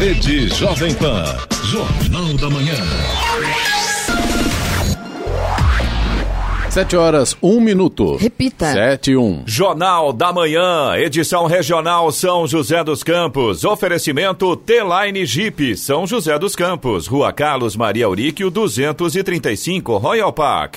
Rede Jovem Pan. Jornal da Manhã. Sete horas, um minuto. Repita. Sete, um. Jornal da Manhã, edição regional São José dos Campos. Oferecimento T-Line Jeep, São José dos Campos. Rua Carlos Maria Auríquio, 235, Royal Park.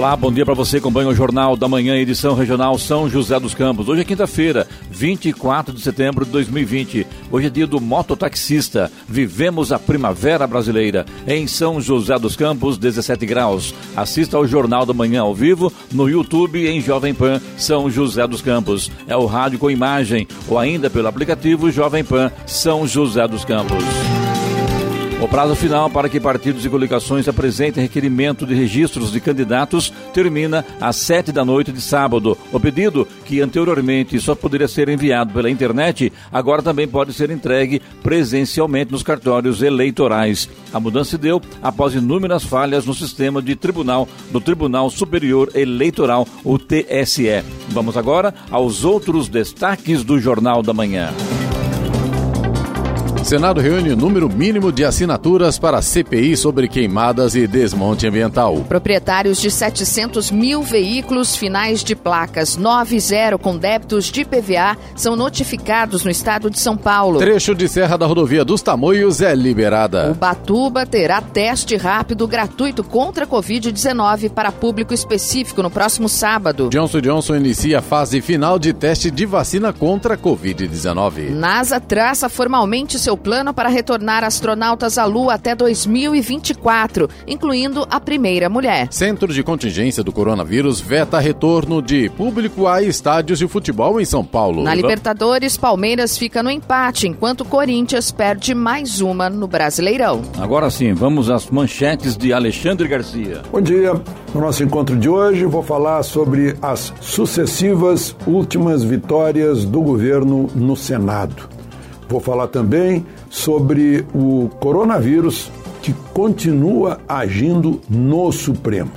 Olá, bom dia para você. Acompanha o Jornal da Manhã, edição regional São José dos Campos. Hoje é quinta-feira, 24 de setembro de 2020. Hoje é dia do mototaxista. Vivemos a primavera brasileira. Em São José dos Campos, 17 graus. Assista ao Jornal da Manhã ao vivo no YouTube em Jovem Pan São José dos Campos. É o rádio com imagem ou ainda pelo aplicativo Jovem Pan São José dos Campos. O prazo final para que partidos e coligações apresentem requerimento de registros de candidatos termina às sete da noite de sábado. O pedido, que anteriormente só poderia ser enviado pela internet, agora também pode ser entregue presencialmente nos cartórios eleitorais. A mudança se deu após inúmeras falhas no sistema de tribunal do Tribunal Superior Eleitoral, o TSE. Vamos agora aos outros destaques do Jornal da Manhã. Senado reúne o número mínimo de assinaturas para CPI sobre queimadas e desmonte ambiental. Proprietários de 700 mil veículos finais de placas 90 com débitos de PVA são notificados no estado de São Paulo. Trecho de Serra da Rodovia dos Tamoios é liberada. O Batuba terá teste rápido gratuito contra a Covid-19 para público específico no próximo sábado. Johnson Johnson inicia a fase final de teste de vacina contra a Covid-19. NASA traça formalmente seu plano para retornar astronautas à Lua até 2024, incluindo a primeira mulher. Centro de contingência do coronavírus veta retorno de público a estádios de futebol em São Paulo. Na Libertadores, Palmeiras fica no empate, enquanto Corinthians perde mais uma no Brasileirão. Agora sim, vamos às manchetes de Alexandre Garcia. Bom dia. No nosso encontro de hoje, vou falar sobre as sucessivas últimas vitórias do governo no Senado. Vou falar também sobre o coronavírus que continua agindo no Supremo.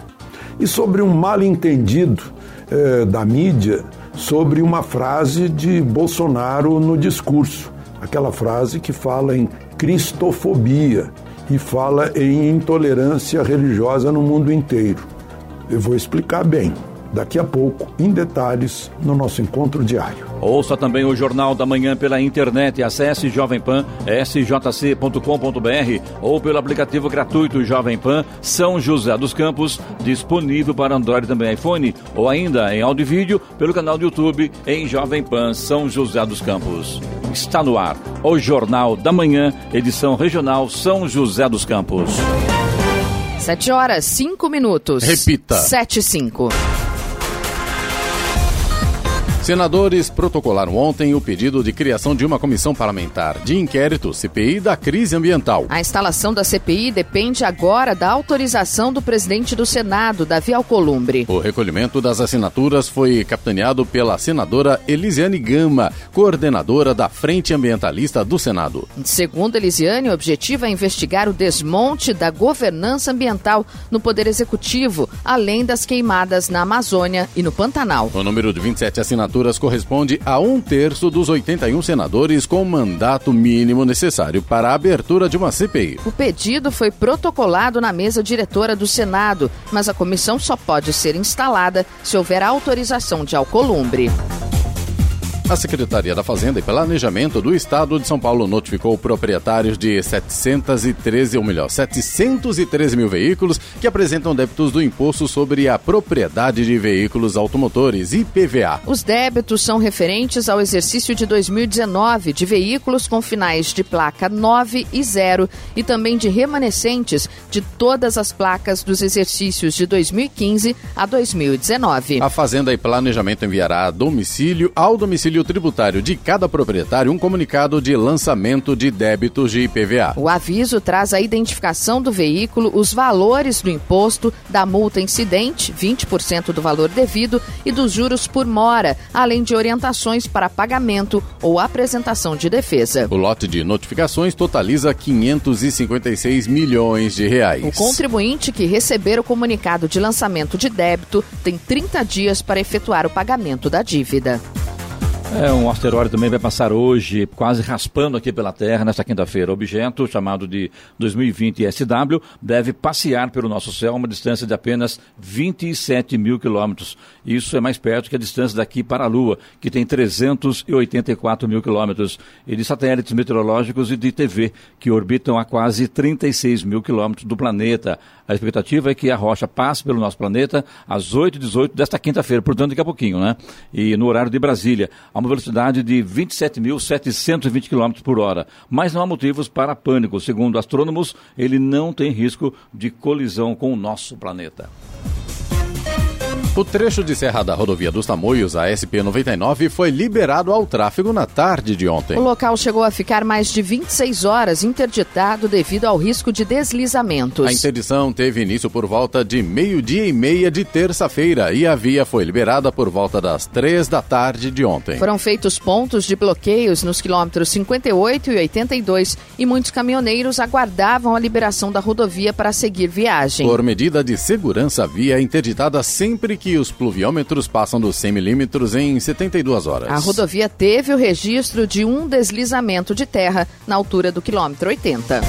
E sobre um mal-entendido eh, da mídia sobre uma frase de Bolsonaro no discurso. Aquela frase que fala em cristofobia e fala em intolerância religiosa no mundo inteiro. Eu vou explicar bem daqui a pouco, em detalhes, no nosso encontro diário. Ouça também o Jornal da Manhã pela internet. Acesse Jovem Pan, sjc.com.br ou pelo aplicativo gratuito Jovem Pan São José dos Campos, disponível para Android e também iPhone, ou ainda em áudio e vídeo pelo canal do YouTube em Jovem Pan São José dos Campos. Está no ar o Jornal da Manhã, edição regional São José dos Campos. 7 horas, 5 minutos. Repita. 7 e 5. Senadores protocolaram ontem o pedido de criação de uma comissão parlamentar de inquérito CPI da crise ambiental. A instalação da CPI depende agora da autorização do presidente do Senado, Davi Alcolumbre. O recolhimento das assinaturas foi capitaneado pela senadora Elisiane Gama, coordenadora da Frente Ambientalista do Senado. Segundo Elisiane, o objetivo é investigar o desmonte da governança ambiental no Poder Executivo, além das queimadas na Amazônia e no Pantanal. O número de 27 assinaturas corresponde a um terço dos 81 senadores com mandato mínimo necessário para a abertura de uma CPI. O pedido foi protocolado na mesa diretora do Senado, mas a comissão só pode ser instalada se houver autorização de Alcolumbre. A Secretaria da Fazenda e Planejamento do Estado de São Paulo notificou proprietários de 713, ou melhor, 713 mil veículos que apresentam débitos do Imposto sobre a Propriedade de Veículos Automotores, IPVA. Os débitos são referentes ao exercício de 2019 de veículos com finais de placa 9 e 0 e também de remanescentes de todas as placas dos exercícios de 2015 a 2019. A Fazenda e Planejamento enviará a domicílio ao domicílio domicílio tributário de cada proprietário um comunicado de lançamento de débitos de IPVA. O aviso traz a identificação do veículo, os valores do imposto, da multa incidente, 20% do valor devido, e dos juros por mora, além de orientações para pagamento ou apresentação de defesa. O lote de notificações totaliza 556 milhões de reais. O contribuinte que receber o comunicado de lançamento de débito tem 30 dias para efetuar o pagamento da dívida. É, um asteroide também vai passar hoje, quase raspando aqui pela Terra, nesta quinta-feira. O objeto, chamado de 2020 SW, deve passear pelo nosso céu a uma distância de apenas 27 mil quilômetros. Isso é mais perto que a distância daqui para a Lua, que tem 384 mil quilômetros, e de satélites meteorológicos e de TV, que orbitam a quase 36 mil quilômetros do planeta. A expectativa é que a rocha passe pelo nosso planeta às 8h18 desta quinta-feira, portanto, daqui a pouquinho, né? E no horário de Brasília, uma velocidade de 27.720 km por hora. Mas não há motivos para pânico. Segundo astrônomos, ele não tem risco de colisão com o nosso planeta. O trecho de serra da rodovia dos Tamoios, a SP-99, foi liberado ao tráfego na tarde de ontem. O local chegou a ficar mais de 26 horas interditado devido ao risco de deslizamentos. A interdição teve início por volta de meio-dia e meia de terça-feira e a via foi liberada por volta das três da tarde de ontem. Foram feitos pontos de bloqueios nos quilômetros 58 e 82 e muitos caminhoneiros aguardavam a liberação da rodovia para seguir viagem. Por medida de segurança, a via é interditada sempre que os pluviômetros passam dos 100 milímetros em 72 horas. A rodovia teve o registro de um deslizamento de terra na altura do quilômetro 80.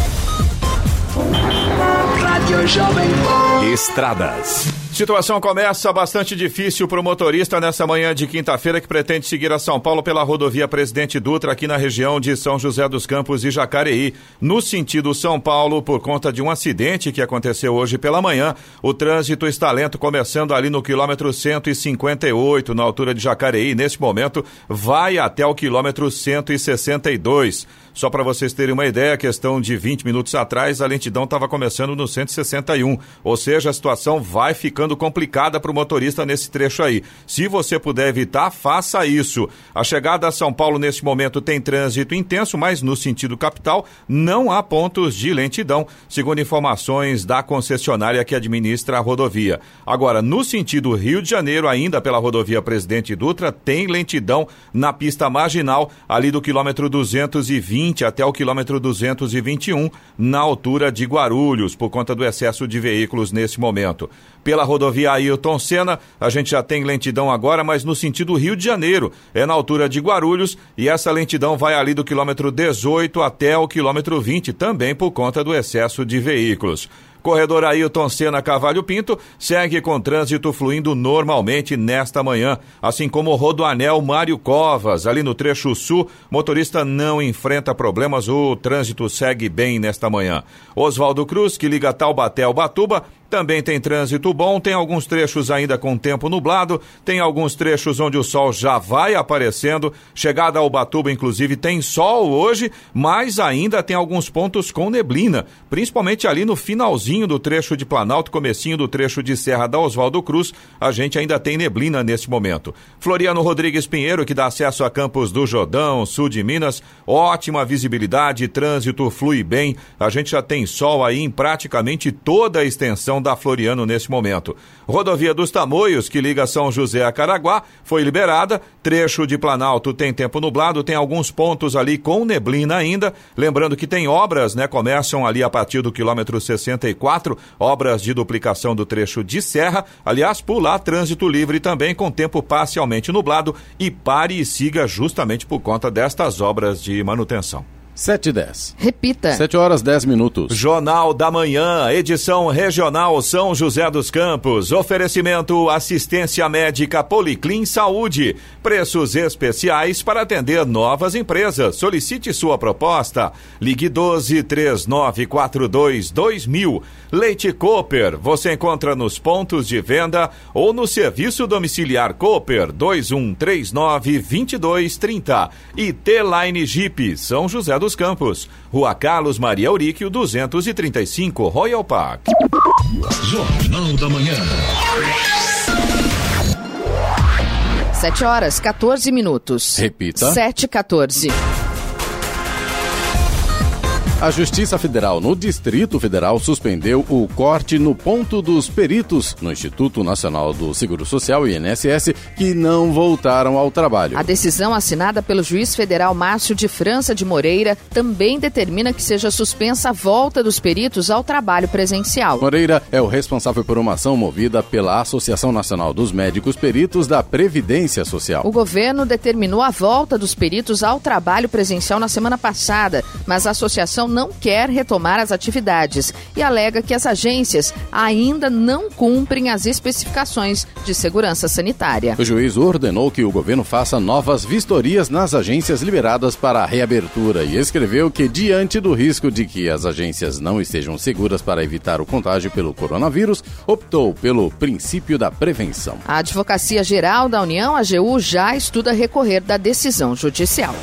Estradas. Situação começa bastante difícil para o motorista nessa manhã de quinta-feira que pretende seguir a São Paulo pela rodovia Presidente Dutra aqui na região de São José dos Campos e Jacareí. No sentido São Paulo, por conta de um acidente que aconteceu hoje pela manhã, o trânsito está lento começando ali no quilômetro 158, na altura de Jacareí. Nesse momento, vai até o quilômetro 162. Só para vocês terem uma ideia, questão de 20 minutos atrás, a lentidão estava começando no 161. Ou seja, a situação vai ficando complicada para o motorista nesse trecho aí. Se você puder evitar, faça isso. A chegada a São Paulo nesse momento tem trânsito intenso, mas no sentido capital não há pontos de lentidão, segundo informações da concessionária que administra a rodovia. Agora, no sentido Rio de Janeiro, ainda pela rodovia Presidente Dutra, tem lentidão na pista marginal, ali do quilômetro 220 até o quilômetro 221, na altura de Guarulhos, por conta do excesso de veículos nesse momento. Pela rodovia Ailton Senna, a gente já tem lentidão agora, mas no sentido Rio de Janeiro, é na altura de Guarulhos, e essa lentidão vai ali do quilômetro 18 até o quilômetro 20, também por conta do excesso de veículos. Corredor Ailton Senna Cavalho Pinto segue com trânsito fluindo normalmente nesta manhã, assim como o Rodoanel Mário Covas, ali no trecho sul, motorista não enfrenta problemas, o trânsito segue bem nesta manhã. Oswaldo Cruz, que liga Taubaté ao Batuba, também tem trânsito bom, tem alguns trechos ainda com tempo nublado, tem alguns trechos onde o sol já vai aparecendo. Chegada ao Batuba, inclusive, tem sol hoje, mas ainda tem alguns pontos com neblina, principalmente ali no finalzinho do trecho de Planalto, comecinho do trecho de Serra da Oswaldo Cruz, a gente ainda tem neblina nesse momento. Floriano Rodrigues Pinheiro, que dá acesso a Campos do Jordão, sul de Minas, ótima visibilidade, trânsito flui bem, a gente já tem sol aí em praticamente toda a extensão da Floriano nesse momento. Rodovia dos Tamoios, que liga São José a Caraguá, foi liberada. Trecho de Planalto tem tempo nublado, tem alguns pontos ali com neblina ainda. Lembrando que tem obras, né? Começam ali a partir do quilômetro 64, obras de duplicação do trecho de serra. Aliás, por lá, trânsito livre também com tempo parcialmente nublado e pare e siga justamente por conta destas obras de manutenção. 7 e 10. Repita. 7 horas 10 minutos. Jornal da Manhã, edição regional São José dos Campos. Oferecimento assistência médica Policlin Saúde. Preços especiais para atender novas empresas. Solicite sua proposta. Ligue 12 3942 2000. Leite Cooper, você encontra nos pontos de venda ou no serviço domiciliar Cooper 2139 2230. E T-Line Jeep, São José dos Campos. Rua Carlos Maria Auríquio 235, Royal Park. Jornal da Manhã. 7 horas 14 minutos. Repita. 7 14. A Justiça Federal no Distrito Federal suspendeu o corte no ponto dos peritos no Instituto Nacional do Seguro Social, INSS, que não voltaram ao trabalho. A decisão assinada pelo juiz federal Márcio de França de Moreira também determina que seja suspensa a volta dos peritos ao trabalho presencial. Moreira é o responsável por uma ação movida pela Associação Nacional dos Médicos Peritos da Previdência Social. O governo determinou a volta dos peritos ao trabalho presencial na semana passada, mas a associação não quer retomar as atividades e alega que as agências ainda não cumprem as especificações de segurança sanitária. O juiz ordenou que o governo faça novas vistorias nas agências liberadas para a reabertura e escreveu que, diante do risco de que as agências não estejam seguras para evitar o contágio pelo coronavírus, optou pelo princípio da prevenção. A Advocacia Geral da União, a AGU, já estuda recorrer da decisão judicial.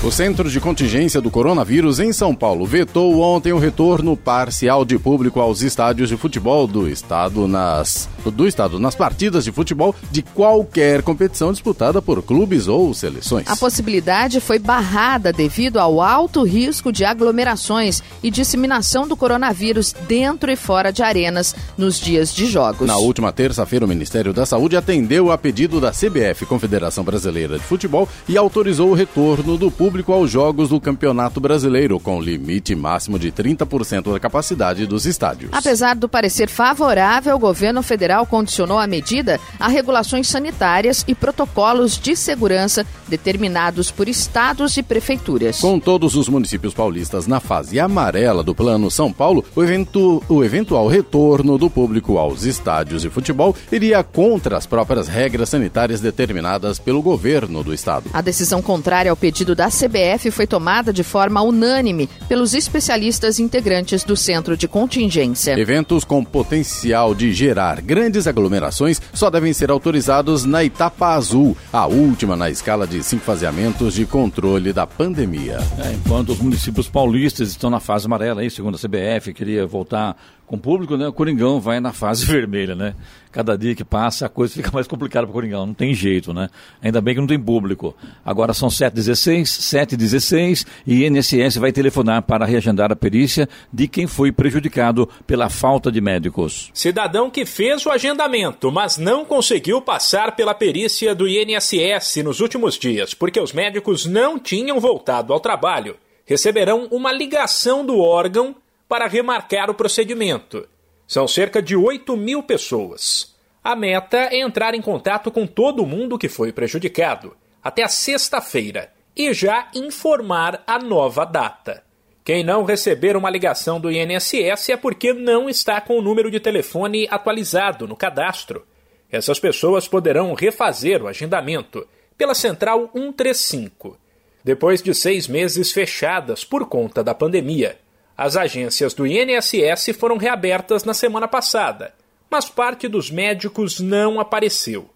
O Centro de Contingência do Coronavírus em São Paulo vetou ontem o retorno parcial de público aos estádios de futebol do estado nas do estado nas partidas de futebol de qualquer competição disputada por clubes ou seleções. A possibilidade foi barrada devido ao alto risco de aglomerações e disseminação do coronavírus dentro e fora de arenas nos dias de jogos. Na última terça-feira, o Ministério da Saúde atendeu a pedido da CBF, Confederação Brasileira de Futebol, e autorizou o retorno do público público aos jogos do Campeonato Brasileiro, com limite máximo de 30% da capacidade dos estádios. Apesar do parecer favorável, o governo federal condicionou a medida a regulações sanitárias e protocolos de segurança determinados por estados e prefeituras. Com todos os municípios paulistas na fase amarela do Plano São Paulo, o, evento, o eventual retorno do público aos estádios de futebol iria contra as próprias regras sanitárias determinadas pelo governo do estado. A decisão contrária ao pedido da CBF foi tomada de forma unânime pelos especialistas integrantes do Centro de Contingência. Eventos com potencial de gerar grandes aglomerações só devem ser autorizados na etapa azul, a última na escala de cinco faseamentos de controle da pandemia. É, enquanto os municípios paulistas estão na fase amarela, aí, segundo a CBF, queria voltar com público, né? O Coringão vai na fase vermelha, né? Cada dia que passa a coisa fica mais complicada para o Coringão, não tem jeito, né? Ainda bem que não tem público. Agora são 7h16, 7h16 e INSS vai telefonar para reagendar a perícia de quem foi prejudicado pela falta de médicos. Cidadão que fez o agendamento, mas não conseguiu passar pela perícia do INSS nos últimos dias, porque os médicos não tinham voltado ao trabalho, receberão uma ligação do órgão para remarcar o procedimento. São cerca de 8 mil pessoas. A meta é entrar em contato com todo mundo que foi prejudicado, até a sexta-feira, e já informar a nova data. Quem não receber uma ligação do INSS é porque não está com o número de telefone atualizado no cadastro. Essas pessoas poderão refazer o agendamento pela Central 135. Depois de seis meses fechadas por conta da pandemia, as agências do INSS foram reabertas na semana passada, mas parte dos médicos não apareceu.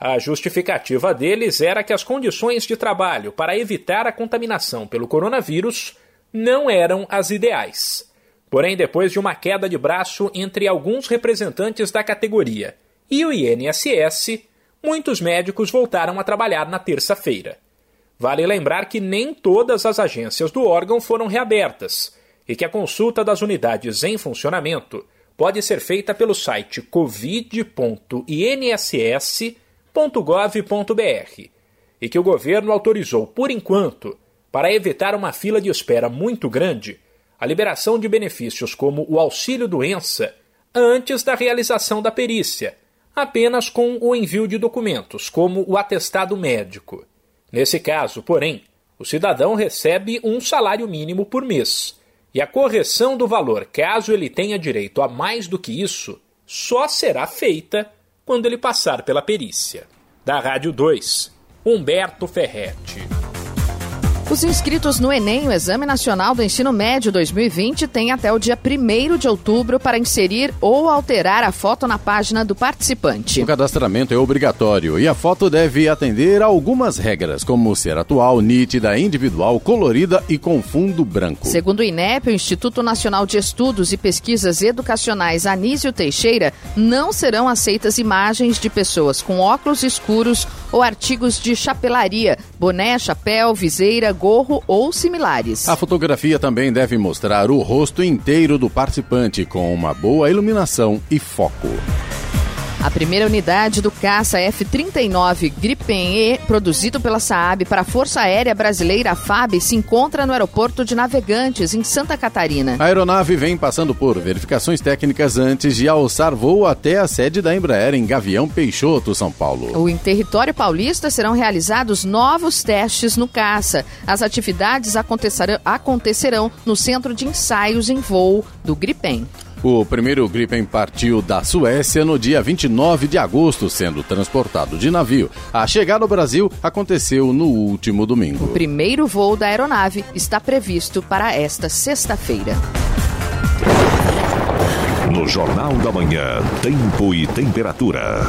A justificativa deles era que as condições de trabalho para evitar a contaminação pelo coronavírus não eram as ideais. Porém, depois de uma queda de braço entre alguns representantes da categoria e o INSS, muitos médicos voltaram a trabalhar na terça-feira. Vale lembrar que nem todas as agências do órgão foram reabertas e que a consulta das unidades em funcionamento pode ser feita pelo site covid.inss.gov.br e que o governo autorizou, por enquanto, para evitar uma fila de espera muito grande, a liberação de benefícios como o auxílio-doença antes da realização da perícia, apenas com o envio de documentos, como o atestado médico. Nesse caso, porém, o cidadão recebe um salário mínimo por mês e a correção do valor, caso ele tenha direito a mais do que isso, só será feita quando ele passar pela perícia. Da Rádio 2, Humberto Ferretti. Os inscritos no Enem, o Exame Nacional do Ensino Médio 2020, têm até o dia 1 de outubro para inserir ou alterar a foto na página do participante. O cadastramento é obrigatório e a foto deve atender a algumas regras, como ser atual, nítida, individual, colorida e com fundo branco. Segundo o INEP, o Instituto Nacional de Estudos e Pesquisas Educacionais Anísio Teixeira, não serão aceitas imagens de pessoas com óculos escuros ou artigos de chapelaria, boné, chapéu, viseira, gorro ou similares. A fotografia também deve mostrar o rosto inteiro do participante com uma boa iluminação e foco. A primeira unidade do caça F-39 Gripen E, produzido pela Saab para a Força Aérea Brasileira FAB, se encontra no aeroporto de Navegantes, em Santa Catarina. A aeronave vem passando por verificações técnicas antes de alçar voo até a sede da Embraer em Gavião Peixoto, São Paulo. O em território paulista serão realizados novos testes no caça. As atividades acontecerão, acontecerão no centro de ensaios em voo do Gripen. O primeiro Gripen partiu da Suécia no dia 29 de agosto, sendo transportado de navio. A chegada ao Brasil aconteceu no último domingo. O primeiro voo da aeronave está previsto para esta sexta-feira. No Jornal da Manhã, Tempo e Temperatura.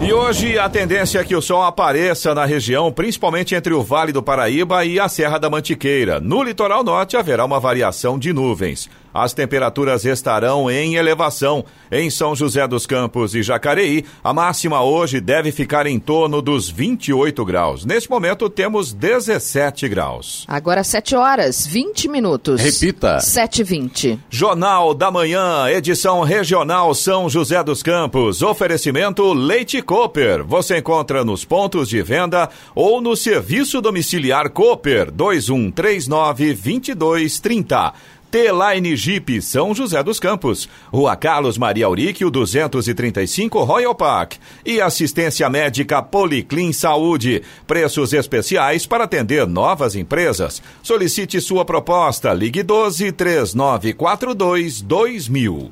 E hoje a tendência é que o sol apareça na região, principalmente entre o Vale do Paraíba e a Serra da Mantiqueira. No litoral norte haverá uma variação de nuvens. As temperaturas estarão em elevação. Em São José dos Campos e Jacareí, a máxima hoje deve ficar em torno dos 28 graus. Neste momento temos 17 graus. Agora 7 horas, 20 minutos. Repita. 7h20. Jornal da Manhã, edição regional São José dos Campos. Oferecimento Leite Cooper. Você encontra nos pontos de venda ou no serviço domiciliar Cooper 2139 2230. T-Line Jeep São José dos Campos, Rua Carlos Maria Auríquio 235 Royal Park e assistência médica Policlin Saúde. Preços especiais para atender novas empresas. Solicite sua proposta. Ligue 12 3942 2000.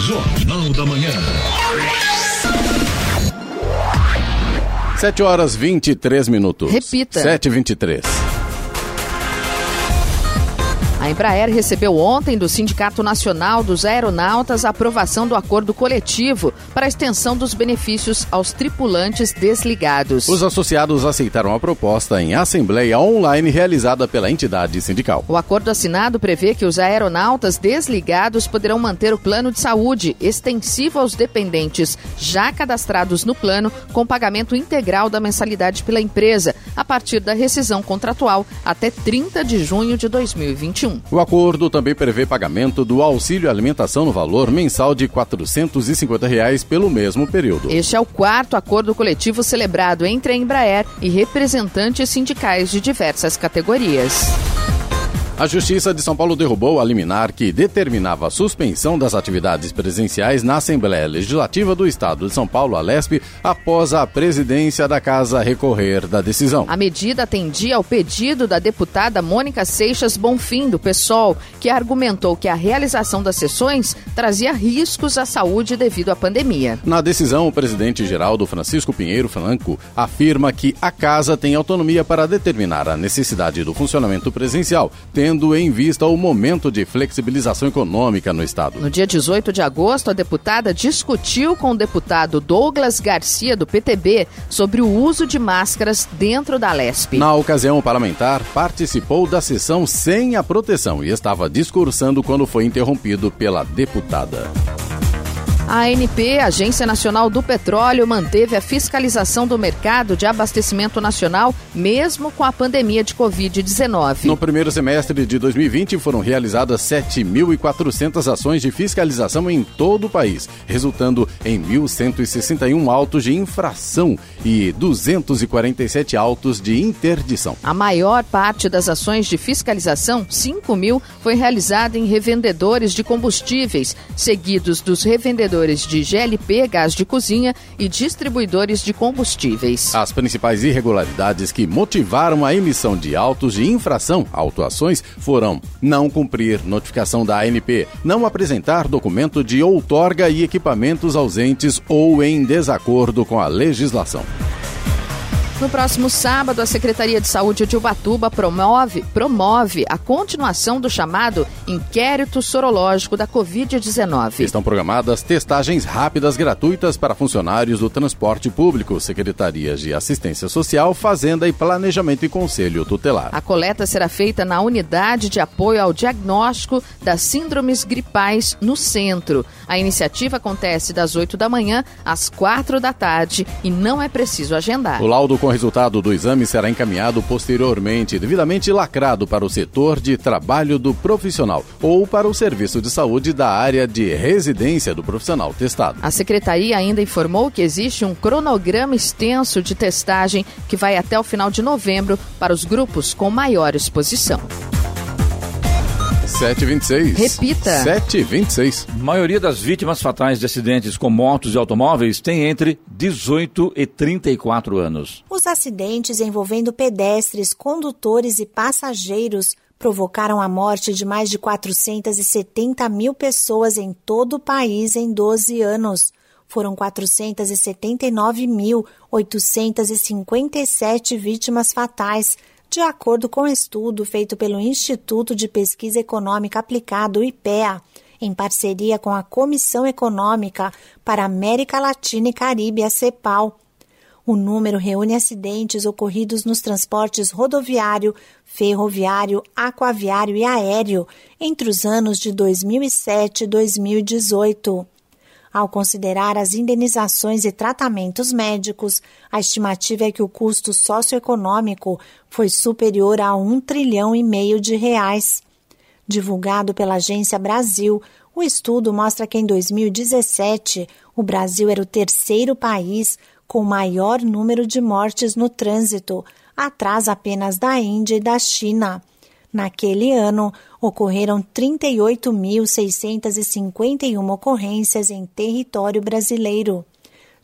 Jornal da Manhã. 7 horas 23 minutos. Repita. 7h23. A Embraer recebeu ontem do Sindicato Nacional dos Aeronautas a aprovação do acordo coletivo para a extensão dos benefícios aos tripulantes desligados. Os associados aceitaram a proposta em assembleia online realizada pela entidade sindical. O acordo assinado prevê que os aeronautas desligados poderão manter o plano de saúde extensivo aos dependentes já cadastrados no plano, com pagamento integral da mensalidade pela empresa, a partir da rescisão contratual até 30 de junho de 2021. O acordo também prevê pagamento do auxílio alimentação no valor mensal de 450 reais pelo mesmo período. Este é o quarto acordo coletivo celebrado entre a Embraer e representantes sindicais de diversas categorias. A Justiça de São Paulo derrubou a liminar que determinava a suspensão das atividades presenciais na Assembleia Legislativa do Estado de São Paulo, a LESP, após a presidência da Casa recorrer da decisão. A medida atendia ao pedido da deputada Mônica Seixas Bonfim, do PSOL, que argumentou que a realização das sessões trazia riscos à saúde devido à pandemia. Na decisão, o presidente Geraldo Francisco Pinheiro Franco afirma que a Casa tem autonomia para determinar a necessidade do funcionamento presencial, tendo em vista o momento de flexibilização econômica no Estado. No dia 18 de agosto, a deputada discutiu com o deputado Douglas Garcia, do PTB, sobre o uso de máscaras dentro da LESP. Na ocasião, o parlamentar participou da sessão sem a proteção e estava discursando quando foi interrompido pela deputada. A ANP, Agência Nacional do Petróleo, manteve a fiscalização do mercado de abastecimento nacional, mesmo com a pandemia de Covid-19. No primeiro semestre de 2020, foram realizadas 7.400 ações de fiscalização em todo o país, resultando em 1.161 autos de infração e 247 autos de interdição. A maior parte das ações de fiscalização, 5 mil, foi realizada em revendedores de combustíveis, seguidos dos revendedores de GLP, gás de cozinha e distribuidores de combustíveis. As principais irregularidades que motivaram a emissão de autos de infração, autuações, foram não cumprir notificação da ANP, não apresentar documento de outorga e equipamentos ausentes ou em desacordo com a legislação. No próximo sábado, a Secretaria de Saúde de Ubatuba promove, promove a continuação do chamado inquérito sorológico da Covid-19. Estão programadas testagens rápidas gratuitas para funcionários do transporte público, secretarias de assistência social, fazenda e planejamento e conselho tutelar. A coleta será feita na unidade de apoio ao diagnóstico das síndromes gripais no centro. A iniciativa acontece das 8 da manhã às 4 da tarde e não é preciso agendar. O laudo com resultado do exame será encaminhado posteriormente, devidamente lacrado para o setor de trabalho do profissional ou para o serviço de saúde da área de residência do profissional testado. A secretaria ainda informou que existe um cronograma extenso de testagem que vai até o final de novembro para os grupos com maior exposição. 726. Repita. 726. A maioria das vítimas fatais de acidentes com motos e automóveis tem entre 18 e 34 anos. Os acidentes envolvendo pedestres, condutores e passageiros provocaram a morte de mais de 470 mil pessoas em todo o país em 12 anos. Foram 479.857 vítimas fatais, de acordo com estudo feito pelo Instituto de Pesquisa Econômica Aplicada, o IPEA, em parceria com a Comissão Econômica para América Latina e Caribe, a CEPAL. O número reúne acidentes ocorridos nos transportes rodoviário, ferroviário, aquaviário e aéreo entre os anos de 2007 e 2018. Ao considerar as indenizações e tratamentos médicos, a estimativa é que o custo socioeconômico foi superior a um trilhão e meio de reais. Divulgado pela Agência Brasil, o estudo mostra que em 2017 o Brasil era o terceiro país com maior número de mortes no trânsito, atrás apenas da Índia e da China. Naquele ano, ocorreram 38.651 ocorrências em território brasileiro.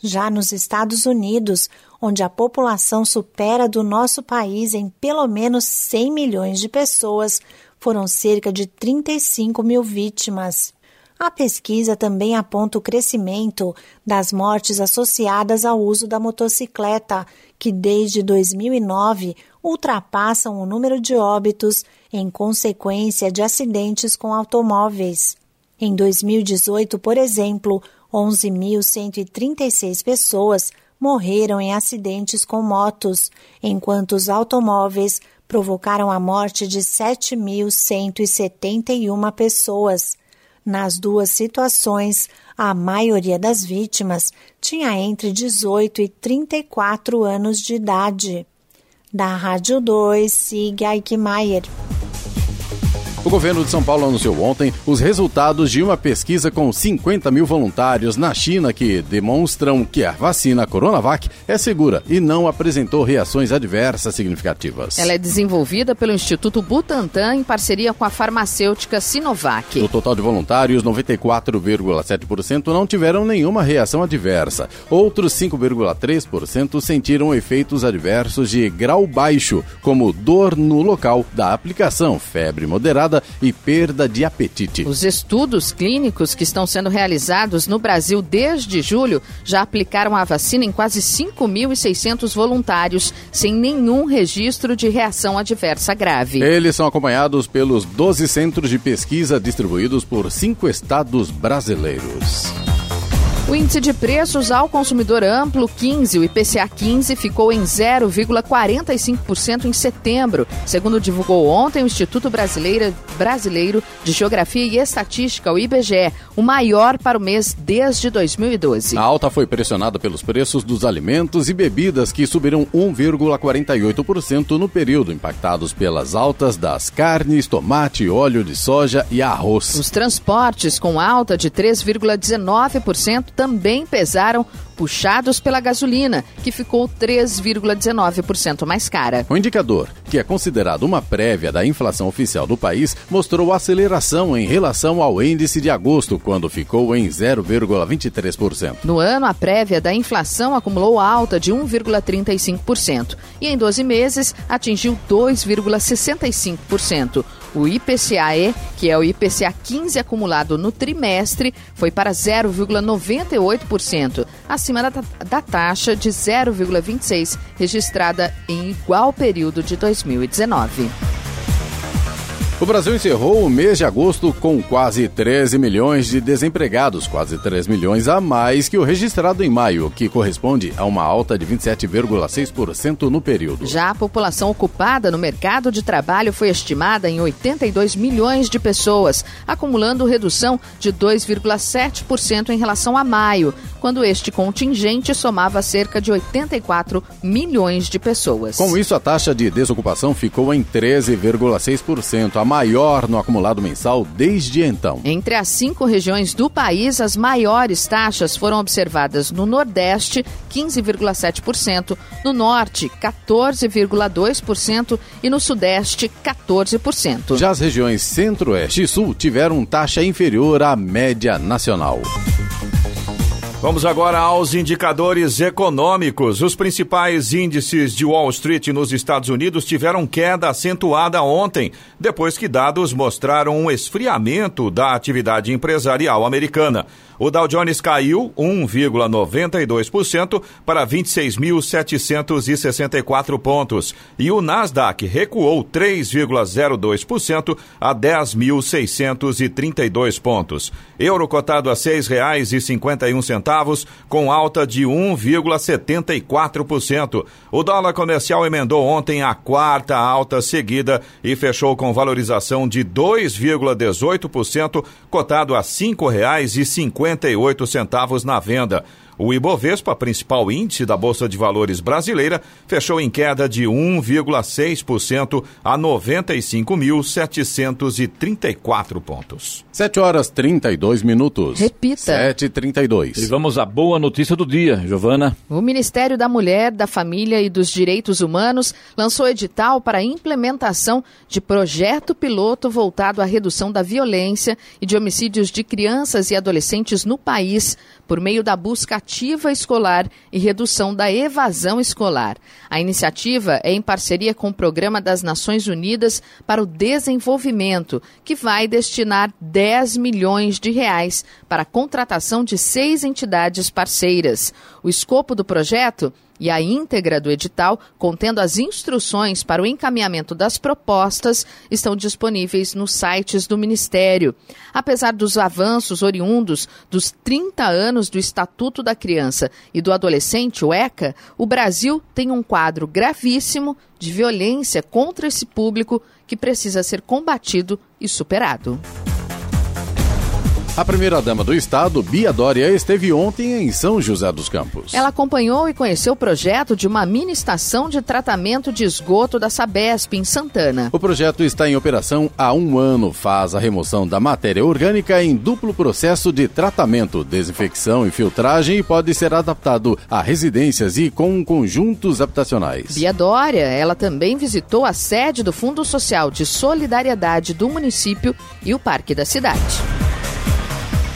Já nos Estados Unidos, onde a população supera do nosso país em pelo menos 100 milhões de pessoas, foram cerca de 35 mil vítimas. A pesquisa também aponta o crescimento das mortes associadas ao uso da motocicleta, que desde 2009 ultrapassam o número de óbitos em consequência de acidentes com automóveis. Em 2018, por exemplo, 11.136 pessoas morreram em acidentes com motos, enquanto os automóveis provocaram a morte de 7.171 pessoas. Nas duas situações, a maioria das vítimas tinha entre 18 e 34 anos de idade. Da Rádio 2, Sig Eichmeier. O governo de São Paulo anunciou ontem os resultados de uma pesquisa com 50 mil voluntários na China que demonstram que a vacina Coronavac é segura e não apresentou reações adversas significativas. Ela é desenvolvida pelo Instituto Butantan em parceria com a farmacêutica Sinovac. Do total de voluntários, 94,7% não tiveram nenhuma reação adversa. Outros 5,3% sentiram efeitos adversos de grau baixo, como dor no local da aplicação, febre moderada e perda de apetite. Os estudos clínicos que estão sendo realizados no Brasil desde julho já aplicaram a vacina em quase 5.600 voluntários, sem nenhum registro de reação adversa grave. Eles são acompanhados pelos 12 centros de pesquisa distribuídos por cinco estados brasileiros. O índice de preços ao consumidor amplo 15, o IPCA 15, ficou em 0,45% em setembro, segundo divulgou ontem o Instituto Brasileiro, Brasileiro de Geografia e Estatística, o IBGE, o maior para o mês desde 2012. A alta foi pressionada pelos preços dos alimentos e bebidas que subiram 1,48% no período, impactados pelas altas das carnes, tomate, óleo de soja e arroz. Os transportes com alta de 3,19% também pesaram, puxados pela gasolina, que ficou 3,19% mais cara. O indicador, que é considerado uma prévia da inflação oficial do país, mostrou aceleração em relação ao índice de agosto, quando ficou em 0,23%. No ano, a prévia da inflação acumulou alta de 1,35% e em 12 meses atingiu 2,65%. O IPCAE, que é o IPCA 15 acumulado no trimestre, foi para 0,98%, acima da, da taxa de 0,26 registrada em igual período de 2019. O Brasil encerrou o mês de agosto com quase 13 milhões de desempregados, quase 3 milhões a mais que o registrado em maio, que corresponde a uma alta de 27,6% no período. Já a população ocupada no mercado de trabalho foi estimada em 82 milhões de pessoas, acumulando redução de 2,7% em relação a maio, quando este contingente somava cerca de 84 milhões de pessoas. Com isso, a taxa de desocupação ficou em 13,6%, a maior no acumulado mensal desde então. Entre as cinco regiões do país, as maiores taxas foram observadas no Nordeste, 15,7%, no Norte, 14,2% e no Sudeste, 14%. Já as regiões Centro-Oeste e Sul tiveram taxa inferior à média nacional. Vamos agora aos indicadores econômicos. Os principais índices de Wall Street nos Estados Unidos tiveram queda acentuada ontem, depois que dados mostraram um esfriamento da atividade empresarial americana. O Dow Jones caiu 1,92% para 26.764 pontos e o Nasdaq recuou 3,02% a 10.632 pontos. Euro cotado a R$ 6,51 com alta de 1,74%. O dólar comercial emendou ontem a quarta alta seguida e fechou com valorização de 2,18%, cotado a R$ 5,50 58 centavos na venda. O Ibovespa, principal índice da Bolsa de Valores brasileira, fechou em queda de 1,6% a 95.734 pontos. 7 horas 32 minutos. Repita. 7h32. E vamos à boa notícia do dia, Giovana. O Ministério da Mulher, da Família e dos Direitos Humanos lançou edital para a implementação de projeto piloto voltado à redução da violência e de homicídios de crianças e adolescentes no país por meio da busca ativa escolar e redução da evasão escolar. A iniciativa é em parceria com o Programa das Nações Unidas para o Desenvolvimento, que vai destinar 10 milhões de reais para a contratação de seis entidades parceiras. O escopo do projeto e a íntegra do edital, contendo as instruções para o encaminhamento das propostas, estão disponíveis nos sites do Ministério. Apesar dos avanços oriundos dos 30 anos do Estatuto da Criança e do Adolescente, o ECA, o Brasil tem um quadro gravíssimo de violência contra esse público que precisa ser combatido e superado. A primeira-dama do estado, Bia Dória, esteve ontem em São José dos Campos. Ela acompanhou e conheceu o projeto de uma mini estação de tratamento de esgoto da Sabesp, em Santana. O projeto está em operação há um ano. Faz a remoção da matéria orgânica em duplo processo de tratamento, desinfecção e filtragem e pode ser adaptado a residências e com conjuntos habitacionais. Bia Dória, ela também visitou a sede do Fundo Social de Solidariedade do município e o Parque da Cidade.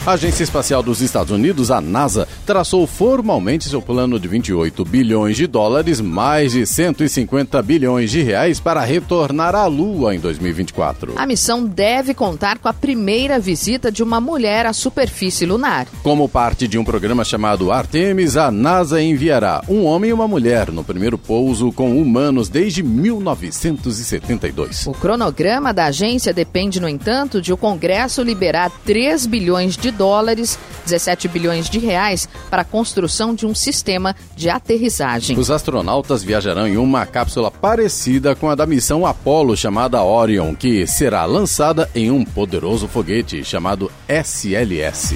A Agência Espacial dos Estados Unidos, a NASA, traçou formalmente seu plano de 28 bilhões de dólares, mais de 150 bilhões de reais para retornar à Lua em 2024. A missão deve contar com a primeira visita de uma mulher à superfície lunar. Como parte de um programa chamado Artemis, a NASA enviará um homem e uma mulher no primeiro pouso com humanos desde 1972. O cronograma da agência depende, no entanto, de o Congresso liberar 3 bilhões de dólares, 17 bilhões de reais, para a construção de um sistema de aterrissagem. Os astronautas viajarão em uma cápsula parecida com a da missão Apollo chamada Orion, que será lançada em um poderoso foguete chamado SLS.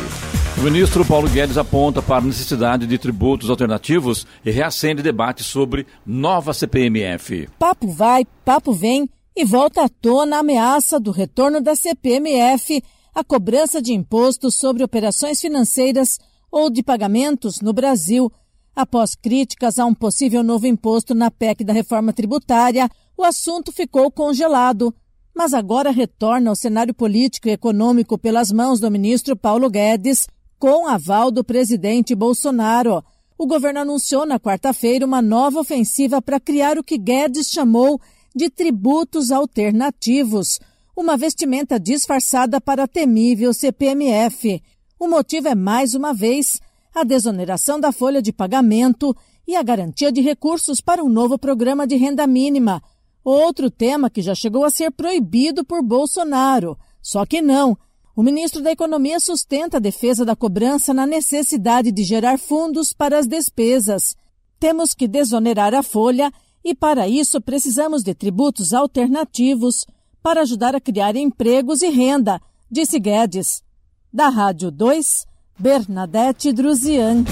O ministro Paulo Guedes aponta para a necessidade de tributos alternativos e reacende debate sobre nova CPMF. Papo vai, papo vem e volta à tona a ameaça do retorno da CPMF a cobrança de impostos sobre operações financeiras ou de pagamentos no Brasil. Após críticas a um possível novo imposto na PEC da reforma tributária, o assunto ficou congelado, mas agora retorna ao cenário político e econômico pelas mãos do ministro Paulo Guedes, com aval do presidente Bolsonaro. O governo anunciou na quarta-feira uma nova ofensiva para criar o que Guedes chamou de tributos alternativos uma vestimenta disfarçada para a temível CPMF. O motivo é, mais uma vez, a desoneração da folha de pagamento e a garantia de recursos para um novo programa de renda mínima. Outro tema que já chegou a ser proibido por Bolsonaro. Só que não. O ministro da Economia sustenta a defesa da cobrança na necessidade de gerar fundos para as despesas. Temos que desonerar a folha e, para isso, precisamos de tributos alternativos para ajudar a criar empregos e renda, disse Guedes. Da Rádio 2, Bernadette Druzian.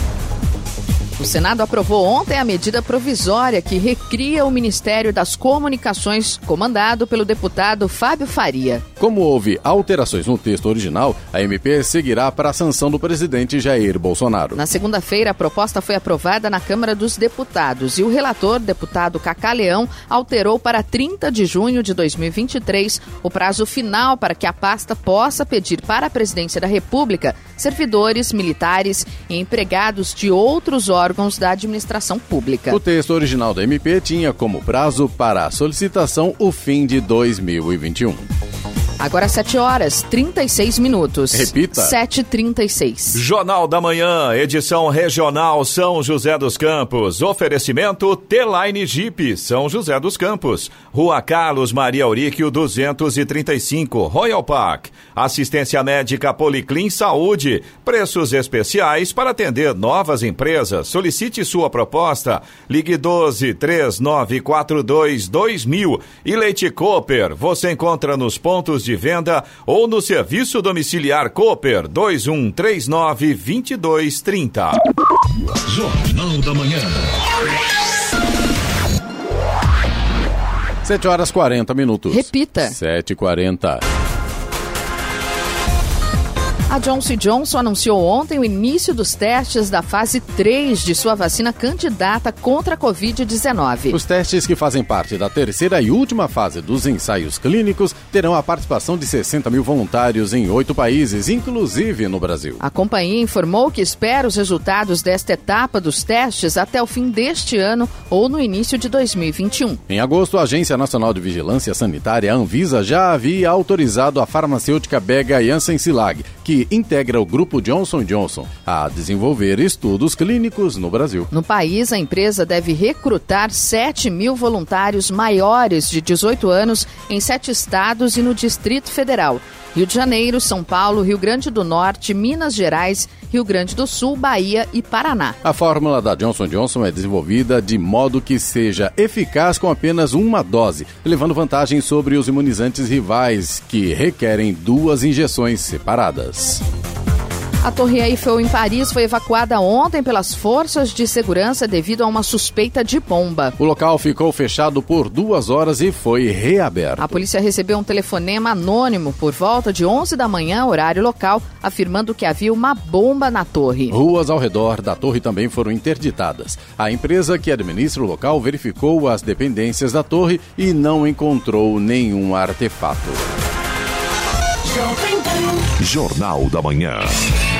O Senado aprovou ontem a medida provisória que recria o Ministério das Comunicações, comandado pelo deputado Fábio Faria. Como houve alterações no texto original, a MP seguirá para a sanção do presidente Jair Bolsonaro. Na segunda-feira, a proposta foi aprovada na Câmara dos Deputados e o relator, deputado Cacá Leão, alterou para 30 de junho de 2023 o prazo final para que a pasta possa pedir para a presidência da República servidores, militares e empregados de outros órgãos da administração pública. O texto original da MP tinha como prazo para a solicitação o fim de 2021. Agora 7 horas 36 minutos. Repita. 7h36. Jornal da Manhã, edição regional São José dos Campos. Oferecimento T-Line Jeep, São José dos Campos. Rua Carlos Maria Auríquio 235, Royal Park. Assistência médica Policlin Saúde. Preços especiais para atender novas empresas. Solicite sua proposta. Ligue 12 3942 2000. E Leite Cooper, você encontra nos pontos de venda ou no serviço domiciliar Cooper 2139 2230. Jornal da Manhã. 7 horas 40 minutos. Repita. 7h40. A Johnson Johnson anunciou ontem o início dos testes da fase 3 de sua vacina candidata contra a Covid-19. Os testes que fazem parte da terceira e última fase dos ensaios clínicos terão a participação de 60 mil voluntários em oito países, inclusive no Brasil. A companhia informou que espera os resultados desta etapa dos testes até o fim deste ano ou no início de 2021. Em agosto, a Agência Nacional de Vigilância Sanitária, a Anvisa, já havia autorizado a farmacêutica Bega Janssen Silag, que integra o grupo Johnson Johnson a desenvolver estudos clínicos no Brasil. No país, a empresa deve recrutar 7 mil voluntários maiores de 18 anos em sete estados e no Distrito Federal. Rio de Janeiro, São Paulo, Rio Grande do Norte, Minas Gerais, Rio Grande do Sul, Bahia e Paraná. A fórmula da Johnson Johnson é desenvolvida de modo que seja eficaz com apenas uma dose, levando vantagem sobre os imunizantes rivais, que requerem duas injeções separadas. A Torre Eiffel em Paris foi evacuada ontem pelas forças de segurança devido a uma suspeita de bomba. O local ficou fechado por duas horas e foi reaberto. A polícia recebeu um telefonema anônimo por volta de 11 da manhã, horário local, afirmando que havia uma bomba na torre. Ruas ao redor da torre também foram interditadas. A empresa que administra o local verificou as dependências da torre e não encontrou nenhum artefato. Jornal da Manhã.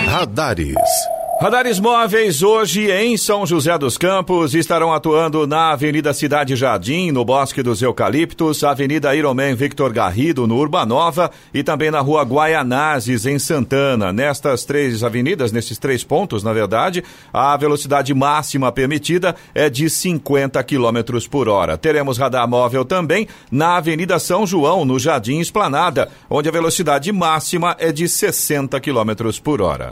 Radares. Radares móveis hoje em São José dos Campos estarão atuando na Avenida Cidade Jardim, no Bosque dos Eucaliptos, Avenida Ironman Victor Garrido, no Urbanova e também na Rua Guaianazes, em Santana. Nestas três avenidas, nesses três pontos, na verdade, a velocidade máxima permitida é de 50 km por hora. Teremos radar móvel também na Avenida São João, no Jardim Esplanada, onde a velocidade máxima é de 60 km por hora.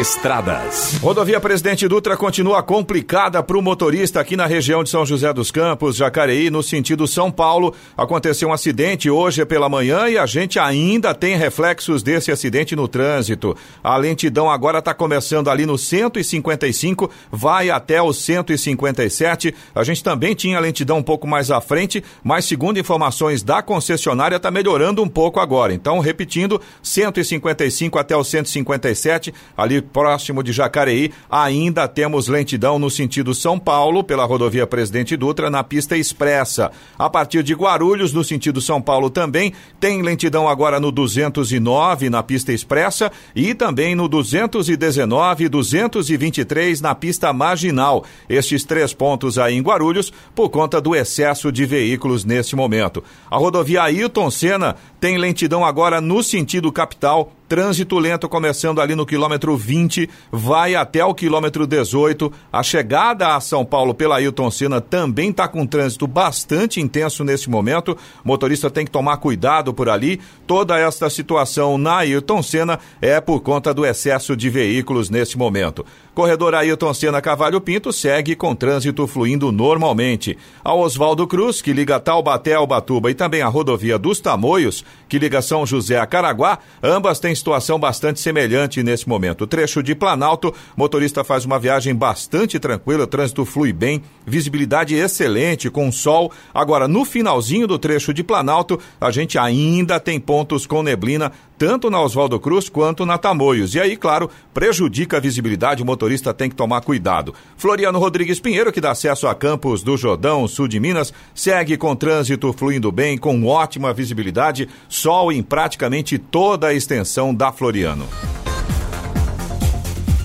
Estradas. Rodovia Presidente Dutra continua complicada para o motorista aqui na região de São José dos Campos, Jacareí, no sentido São Paulo. Aconteceu um acidente hoje pela manhã e a gente ainda tem reflexos desse acidente no trânsito. A lentidão agora está começando ali no 155, vai até o 157. A gente também tinha lentidão um pouco mais à frente, mas segundo informações da concessionária, está melhorando um pouco agora. Então, repetindo, 155 até o 157. 257, ali próximo de Jacareí, ainda temos lentidão no sentido São Paulo, pela rodovia Presidente Dutra, na pista expressa. A partir de Guarulhos, no sentido São Paulo também, tem lentidão agora no 209, na pista expressa, e também no 219 e 223 na pista marginal. Estes três pontos aí em Guarulhos, por conta do excesso de veículos nesse momento. A rodovia Ailton Senna tem lentidão agora no sentido capital Trânsito lento começando ali no quilômetro 20, vai até o quilômetro 18. A chegada a São Paulo pela Ailton Senna também está com trânsito bastante intenso nesse momento. O motorista tem que tomar cuidado por ali. Toda esta situação na Ailton Senna é por conta do excesso de veículos nesse momento. Corredor Ailton Senna Cavalho Pinto segue com trânsito fluindo normalmente. A Oswaldo Cruz, que liga Taubaté ao Batuba, e também a rodovia dos Tamoios, que liga São José a Caraguá, ambas têm situação bastante semelhante nesse momento. O trecho de Planalto, motorista faz uma viagem bastante tranquila, trânsito flui bem, visibilidade excelente, com sol. Agora, no finalzinho do trecho de Planalto, a gente ainda tem pontos com neblina, tanto na Oswaldo Cruz quanto na Tamoios. E aí, claro, prejudica a visibilidade, o motorista tem que tomar cuidado. Floriano Rodrigues Pinheiro, que dá acesso a Campos do Jordão, sul de Minas, segue com trânsito fluindo bem, com ótima visibilidade, sol em praticamente toda a extensão da Floriano.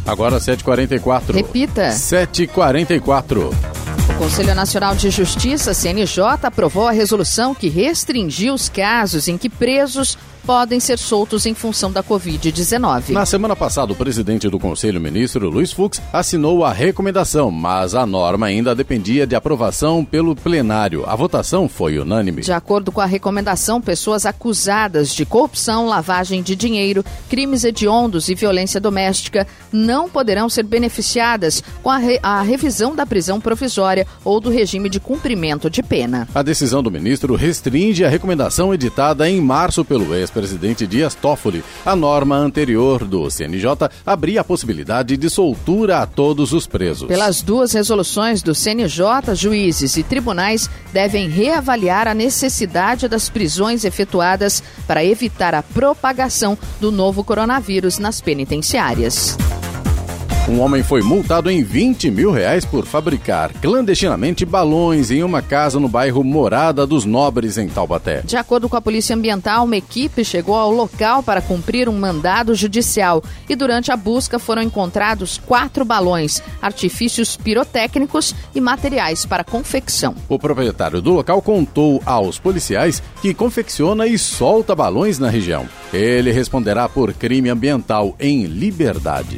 Agora 7h44. Repita. 7h44. O Conselho Nacional de Justiça, CNJ, aprovou a resolução que restringiu os casos em que presos podem ser soltos em função da Covid-19. Na semana passada, o presidente do Conselho, ministro Luiz Fux, assinou a recomendação, mas a norma ainda dependia de aprovação pelo plenário. A votação foi unânime. De acordo com a recomendação, pessoas acusadas de corrupção, lavagem de dinheiro, crimes hediondos e violência doméstica não poderão ser beneficiadas com a, re a revisão da prisão provisória ou do regime de cumprimento de pena. A decisão do ministro restringe a recomendação editada em março pelo ex presidente Dias Toffoli, a norma anterior do CNJ abria a possibilidade de soltura a todos os presos. Pelas duas resoluções do CNJ, juízes e tribunais devem reavaliar a necessidade das prisões efetuadas para evitar a propagação do novo coronavírus nas penitenciárias. Um homem foi multado em 20 mil reais por fabricar clandestinamente balões em uma casa no bairro Morada dos Nobres, em Taubaté. De acordo com a Polícia Ambiental, uma equipe chegou ao local para cumprir um mandado judicial e durante a busca foram encontrados quatro balões, artifícios pirotécnicos e materiais para confecção. O proprietário do local contou aos policiais que confecciona e solta balões na região. Ele responderá por crime ambiental em liberdade.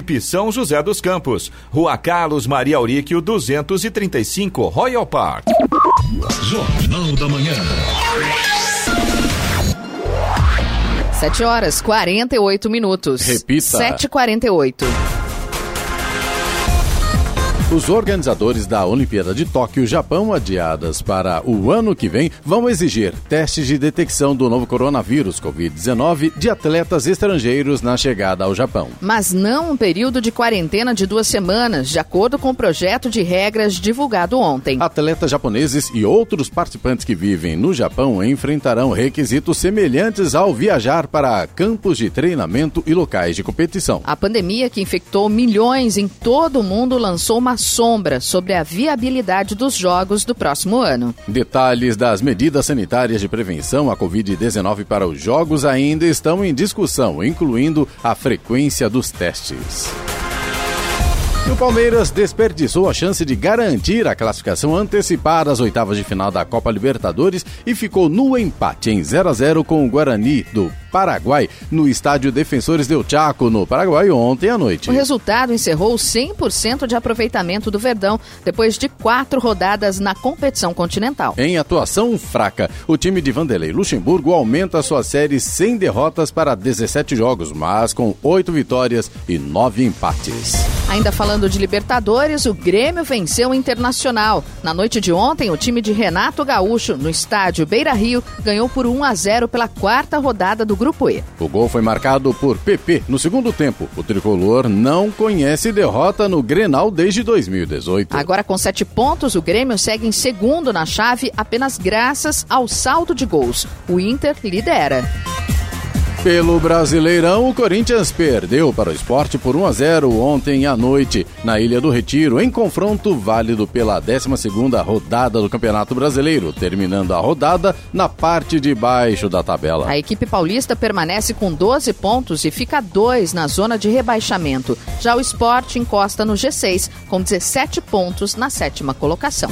Jeep São José dos Campos. Rua Carlos Maria Auríquio 235 Royal Park. Jornal da Manhã. 7 horas 48 minutos. Repita. 7h48. Os organizadores da Olimpíada de Tóquio, Japão, adiadas para o ano que vem, vão exigir testes de detecção do novo coronavírus Covid-19 de atletas estrangeiros na chegada ao Japão. Mas não um período de quarentena de duas semanas, de acordo com o projeto de regras divulgado ontem. Atletas japoneses e outros participantes que vivem no Japão enfrentarão requisitos semelhantes ao viajar para campos de treinamento e locais de competição. A pandemia que infectou milhões em todo o mundo lançou uma sombra sobre a viabilidade dos jogos do próximo ano. Detalhes das medidas sanitárias de prevenção à Covid-19 para os jogos ainda estão em discussão, incluindo a frequência dos testes. O Palmeiras desperdiçou a chance de garantir a classificação antecipada às oitavas de final da Copa Libertadores e ficou no empate em 0 a 0 com o Guarani do Paraguai no estádio Defensores del Chaco, no Paraguai, ontem à noite. O resultado encerrou 100% de aproveitamento do Verdão depois de quatro rodadas na competição continental. Em atuação fraca, o time de Vanderlei Luxemburgo aumenta sua série sem derrotas para 17 jogos, mas com oito vitórias e nove empates. Ainda falando de Libertadores, o Grêmio venceu o Internacional. Na noite de ontem, o time de Renato Gaúcho, no estádio Beira Rio, ganhou por 1 a 0 pela quarta rodada do Grupo E. O gol foi marcado por PP no segundo tempo. O tricolor não conhece derrota no Grenal desde 2018. Agora, com sete pontos, o Grêmio segue em segundo na chave apenas graças ao saldo de gols. O Inter lidera. Pelo Brasileirão, o Corinthians perdeu para o esporte por 1 a 0 ontem à noite, na Ilha do Retiro, em confronto válido pela 12 rodada do Campeonato Brasileiro, terminando a rodada na parte de baixo da tabela. A equipe paulista permanece com 12 pontos e fica 2 na zona de rebaixamento. Já o esporte encosta no G6, com 17 pontos na sétima colocação.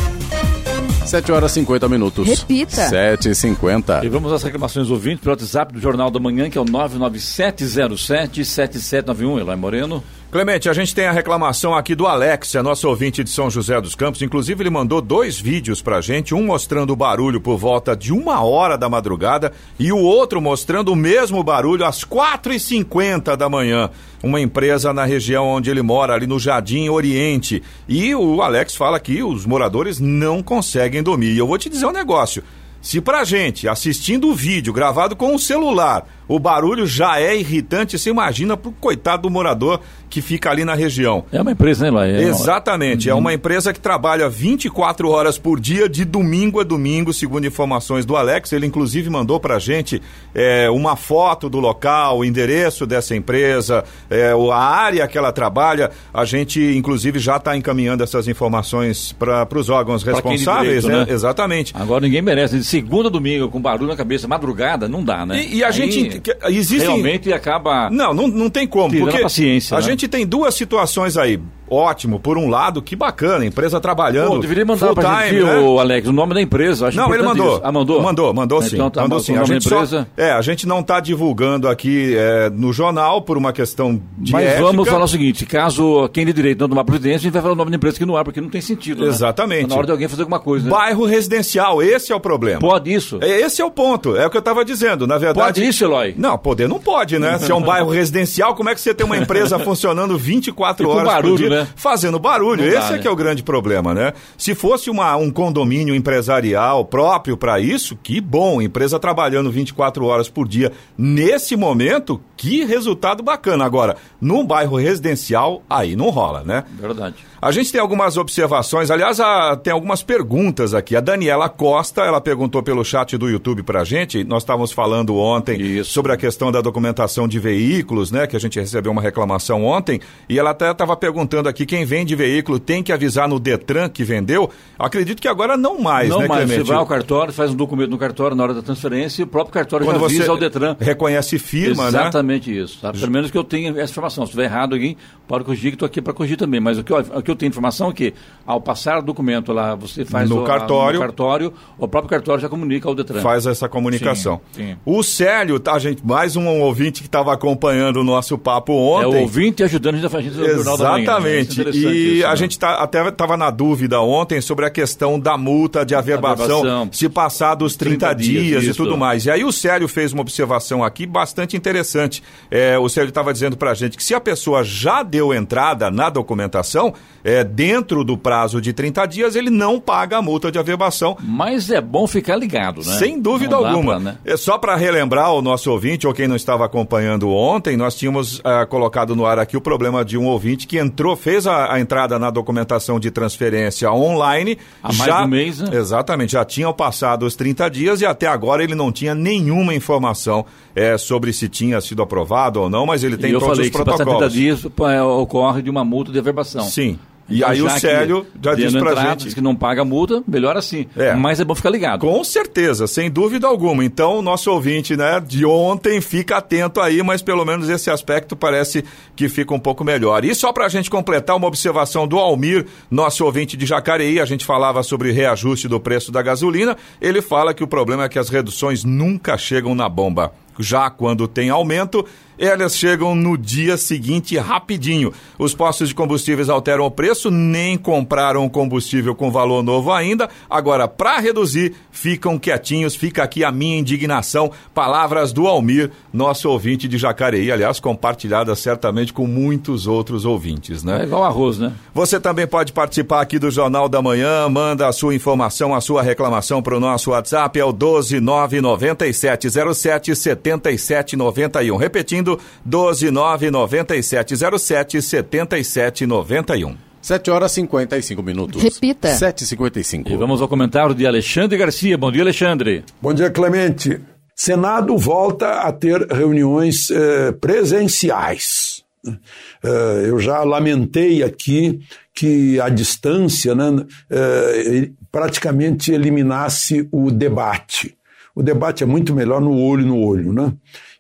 7 horas e 50 minutos. Repita. 7 e 50 E vamos às reclamações ouvintes pelo WhatsApp do Jornal da Manhã, que é o 99707-7791. Eloy Moreno. Clemente, a gente tem a reclamação aqui do Alex, é nosso ouvinte de São José dos Campos. Inclusive, ele mandou dois vídeos pra gente, um mostrando o barulho por volta de uma hora da madrugada e o outro mostrando o mesmo barulho às 4h50 da manhã. Uma empresa na região onde ele mora, ali no Jardim Oriente. E o Alex fala que os moradores não conseguem dormir. E eu vou te dizer um negócio. Se pra gente, assistindo o vídeo gravado com o celular, o barulho já é irritante, você imagina pro coitado do morador que fica ali na região. É uma empresa, né, Eloy? É Exatamente, é uma empresa que trabalha 24 horas por dia, de domingo a domingo, segundo informações do Alex. Ele, inclusive, mandou pra gente é, uma foto do local, o endereço dessa empresa, é, a área que ela trabalha. A gente, inclusive, já está encaminhando essas informações para os órgãos Pra responsáveis, direito, né? né? Exatamente. Agora ninguém merece. De segunda a domingo, com barulho na cabeça, madrugada, não dá, né? E, e a Aí, gente. Que- Existem, Realmente acaba. Não, não, não tem como. Porque a paciência, a né? gente tem duas situações aí. Ótimo, por um lado, que bacana, empresa trabalhando. Pô, deveria mandar pra time, gente, né? o Alex, o nome da empresa. Não, ele mandou. Ah, mandou? Mandou, mandou sim. Então tá, mandou sim. A gente, só, empresa. é, a gente não está divulgando aqui é, no jornal por uma questão de Mas ética. vamos falar o seguinte: caso quem de direito não tomar providência, a gente vai falar o nome da empresa que não há, porque não tem sentido. né? Exatamente. Tá na hora de alguém fazer alguma coisa. né? Bairro residencial, esse é o problema. Pode isso? É, Esse é o ponto, é o que eu estava dizendo. Na verdade. Pode isso, Eloy? Não, poder não pode, né? Se é um bairro residencial, como é que você tem uma empresa funcionando 24 E com horas barulho, por dia né? Fazendo barulho? Não dá, Esse é né? que é o grande problema, né? Se fosse uma, um condomínio empresarial próprio para isso, que bom, empresa trabalhando 24 horas por dia. Nesse momento, que resultado bacana. Agora, num bairro residencial, aí não rola, né? Verdade. A gente tem algumas observações, aliás, a- tem algumas perguntas aqui. A Daniela Costa, ela perguntou pelo chat do YouTube pra gente. Nós estávamos falando ontem Isso. sobre a questão da documentação de veículos, né? Que a gente recebeu uma reclamação ontem. E ela até estava perguntando aqui: quem vende veículo tem que avisar no Detran que vendeu? Acredito que agora não mais, não, né, você Clemente? vai ao cartório, faz um documento no cartório na hora da transferência e o próprio cartório Quando já avisa você ao Detran. reconhece firma, né? Exatamente isso. Tá? Pelo menos que eu tenha essa informação. Se estiver errado aqui, pode corrigir, que estou aqui para corrigir também. Mas o que, eu, o que eu tenho informação é que, ao passar o documento lá, você faz No o, a- cartório. no cartório, o próprio cartório já comunica ao Detran. Faz essa comunicação. Sim, sim. O Célio, tá, gente? Mais um ouvinte que estava acompanhando o nosso papo É ontem. o ouvinte ajudando a gente a fazer o Jornal da Manhã. né? Exatamente. E isso, a né? gente tá, até estava na dúvida ontem sobre a questão da multa de averbação, Averbação. se passar dos 30, 30 dias, dias, e tudo mais. E aí o Célio fez uma observação aqui bastante interessante. É, o Célio estava dizendo para a gente que se a pessoa já deu entrada na documentação, é, dentro do prazo de 30 dias, ele não paga a multa de averbação. Mas é bom ficar ligado, né? Sem dúvida Não alguma. pra, né? É só para relembrar o nosso ouvinte, ou quem não estava acompanhando ontem, nós tínhamos ah, colocado no ar aqui o problema de um ouvinte que entrou, fez a, a entrada na documentação de transferência online. Há mais de um mês, né? Exatamente, já tinham passado os 30 dias e até agora ele não tinha nenhuma informação eh, sobre se tinha sido aprovado ou não, mas ele tem e eu todos falei os que se passar 30 protocolos. dias é, ocorre de uma multa de averbação. Sim. E aí o Célio já diz pra entrada, gente... que não paga multa, melhor assim. É. Mas é bom ficar ligado. Com certeza, sem dúvida alguma. Então, o nosso ouvinte né, de ontem fica atento aí, mas pelo menos esse aspecto parece que fica um pouco melhor. E só para a gente completar uma observação do Almir, nosso ouvinte de Jacareí, a gente falava sobre reajuste do preço da gasolina, ele fala que o problema é que as reduções nunca chegam na bomba. Já quando tem aumento, elas chegam no dia seguinte rapidinho. Os postos de combustíveis alteram o preço, nem compraram combustível com valor novo ainda. Agora, para reduzir, ficam quietinhos. Fica aqui a minha indignação. Palavras do Almir, nosso ouvinte de Jacareí, aliás, compartilhadas certamente com muitos outros ouvintes, né? É igual arroz, né? Você também pode participar aqui do Jornal da Manhã, manda a sua informação, a sua reclamação para o nosso WhatsApp, é o 1299707 7791. Repetindo, 1299707 7791. 7 horas e 55 minutos. Repita. 7h55. E vamos ao comentário de Alexandre Garcia. Bom dia, Alexandre. Bom dia, Clemente. Senado volta a ter reuniões eh, presenciais. Eh, eu já lamentei aqui que a distância né, eh, praticamente eliminasse o debate. O debate é muito melhor no olho no olho, né?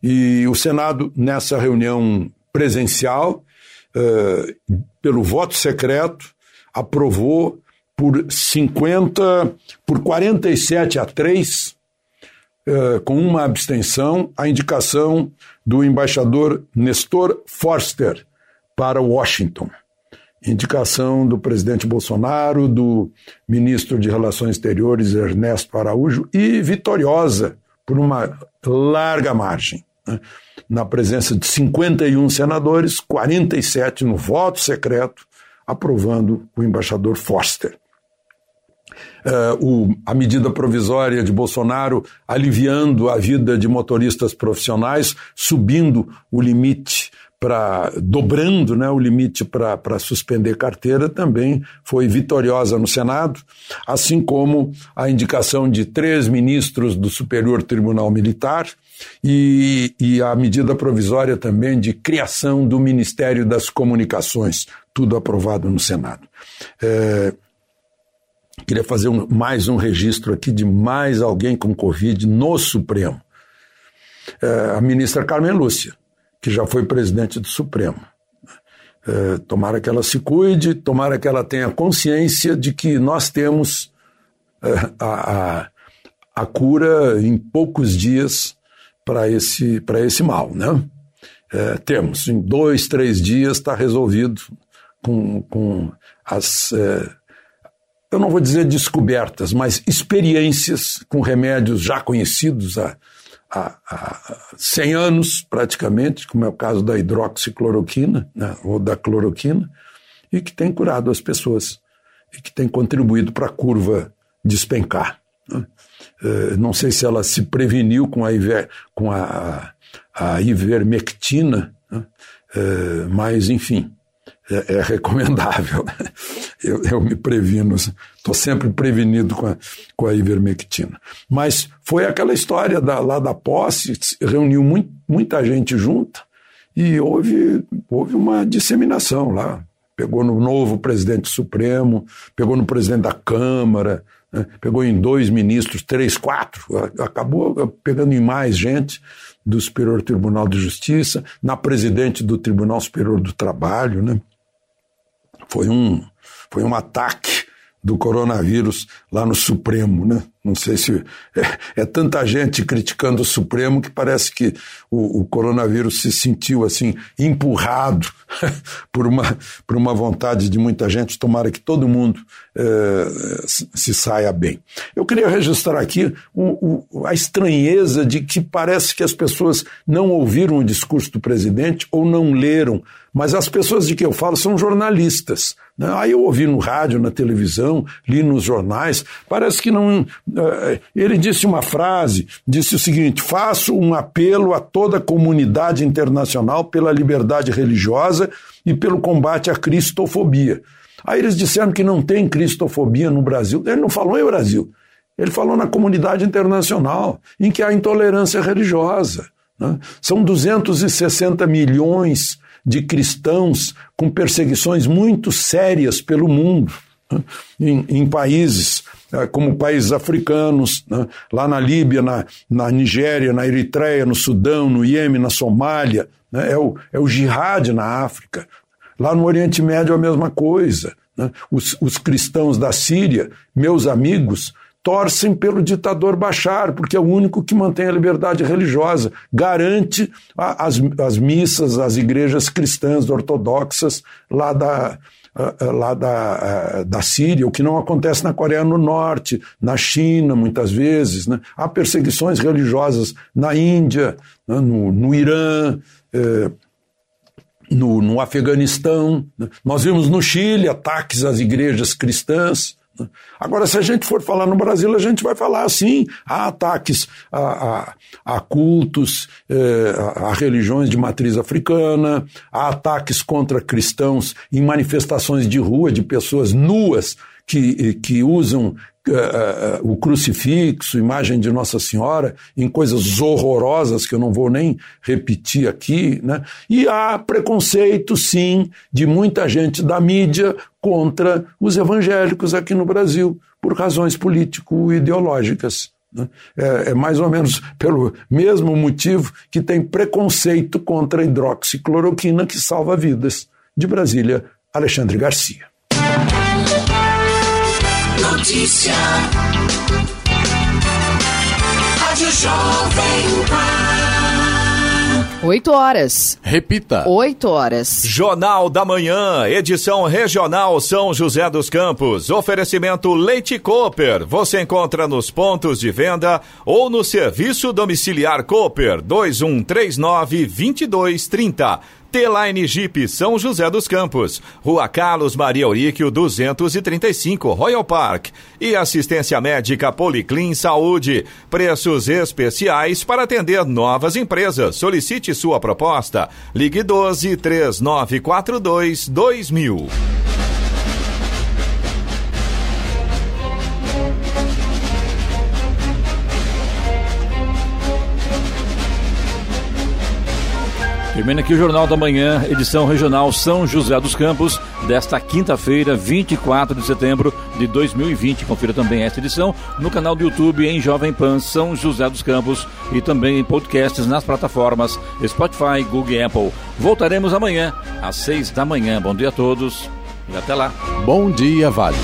E o Senado, nessa reunião presencial, eh, pelo voto secreto, aprovou por 50, por 47 a 3, eh, com uma abstenção, a indicação do embaixador Nestor Forster para Washington. Indicação do presidente Bolsonaro, do ministro de Relações Exteriores Ernesto Araújo e vitoriosa por uma larga margem. né? Na presença de 51 senadores, 47 no voto secreto, aprovando o embaixador Forster. Eh, o- a medida provisória de Bolsonaro aliviando a vida de motoristas profissionais, subindo o limite para dobrando né, o limite para suspender carteira também foi vitoriosa no Senado, assim como a indicação de três ministros do Superior Tribunal Militar e, e a medida provisória também de criação do Ministério das Comunicações, tudo aprovado no Senado. É, Queria fazer um- mais um registro aqui de mais alguém com Covid no Supremo. É, a ministra Carmen Lúcia, que já foi presidente do Supremo. É, tomara que ela se cuide, tomara que ela tenha consciência de que nós temos é, a, a, a cura em poucos dias para esse, esse mal. Né? É, temos, em dois, três dias está resolvido com, com as. é, eu não vou dizer descobertas, mas experiências com remédios já conhecidos há, há, há 100 anos, praticamente, como é o caso da hidroxicloroquina, né, ou da cloroquina, e que tem curado as pessoas, e que tem contribuído para a curva despencar. né. Eh, Não sei se ela se preveniu com a, iver, com a, a ivermectina, né, eh, mas, enfim, é, é recomendável. Eu, eu me previno, estou sempre prevenido com a, com a ivermectina. Mas foi aquela história da, lá da posse, se reuniu muito, muita gente junta e houve, houve uma disseminação lá. Pegou no novo presidente supremo, pegou no presidente da Câmara, né, pegou em dois ministros, três, quatro, acabou pegando em mais gente do Superior Tribunal de Justiça, na presidente do Tribunal Superior do Trabalho, né? foi um, foi um ataque do coronavírus lá no Supremo, né? Não sei se é, é tanta gente criticando o Supremo que parece que o, o coronavírus se sentiu assim empurrado por uma por uma vontade de muita gente. Tomara que todo mundo se se saia bem. Eu queria registrar aqui o- o- a estranheza de que parece que as pessoas não ouviram o discurso do presidente ou não leram, mas as pessoas de que eu falo são jornalistas. Né? Aí eu ouvi no rádio, na televisão, li nos jornais, parece que não. eh, Ele disse uma frase, disse o seguinte: faço um apelo a toda a comunidade internacional pela liberdade religiosa e pelo combate à cristofobia. Aí eles disseram que não tem cristofobia no Brasil. Ele não falou em Brasil. Ele falou na comunidade internacional, em que há intolerância religiosa. né? São 260 milhões de cristãos com perseguições muito sérias pelo mundo, né? em, em, países eh, como países africanos, né? lá na Líbia, na, na Nigéria, na Eritreia, no Sudão, no Iêmen, na Somália, né? é, o, é o jihad na África. Lá no Oriente Médio a mesma coisa. Né? Os, os cristãos da Síria, meus amigos, torcem pelo ditador Bashar, porque é o único que mantém a liberdade religiosa, garante as, as missas, as igrejas cristãs ortodoxas lá da, lá da, da Síria, o que não acontece na Coreia do Norte, na China, muitas vezes. Né? Há perseguições religiosas na Índia, né? no, no Irã. Eh, no, no Afeganistão, né? nós vimos no Chile ataques às igrejas cristãs, Agora, se a gente for falar no Brasil, a gente vai falar assim: há ataques a, a, a cultos, eh, a, a, religiões de matriz africana, há ataques contra cristãos em manifestações de rua de pessoas nuas que, que usam uh, uh, o crucifixo, imagem de Nossa Senhora, em coisas horrorosas que eu não vou nem repetir aqui, né? E há preconceito, sim, de muita gente da mídia contra os evangélicos aqui no Brasil, por razões político-ideológicas. Né? É, é, mais ou menos pelo mesmo motivo que tem preconceito contra a hidroxicloroquina que salva vidas. De Brasília, Alexandre Garcia. Notícia. Rádio Jovem Pan. 8 horas. Repita. 8 horas. Jornal da Manhã, edição regional São José dos Campos. Oferecimento Leite Cooper. Você encontra nos pontos de venda ou no serviço domiciliar Cooper 2139 2230. T-Line Jeep São José dos Campos, Rua Carlos Maria Auríquio 235, Royal Park. E assistência médica Policlin Saúde. Preços especiais para atender novas empresas. Solicite sua proposta. Ligue 12 3942 2000. Termina aqui o Jornal da Manhã, edição regional São José dos Campos, desta quinta-feira, 24 de setembro de 2020. Confira também esta edição no canal do YouTube em Jovem Pan São José dos Campos e também em podcasts nas plataformas Spotify, Google e Apple. Voltaremos amanhã às seis da manhã. Bom dia a todos e até lá. Bom dia, Vale.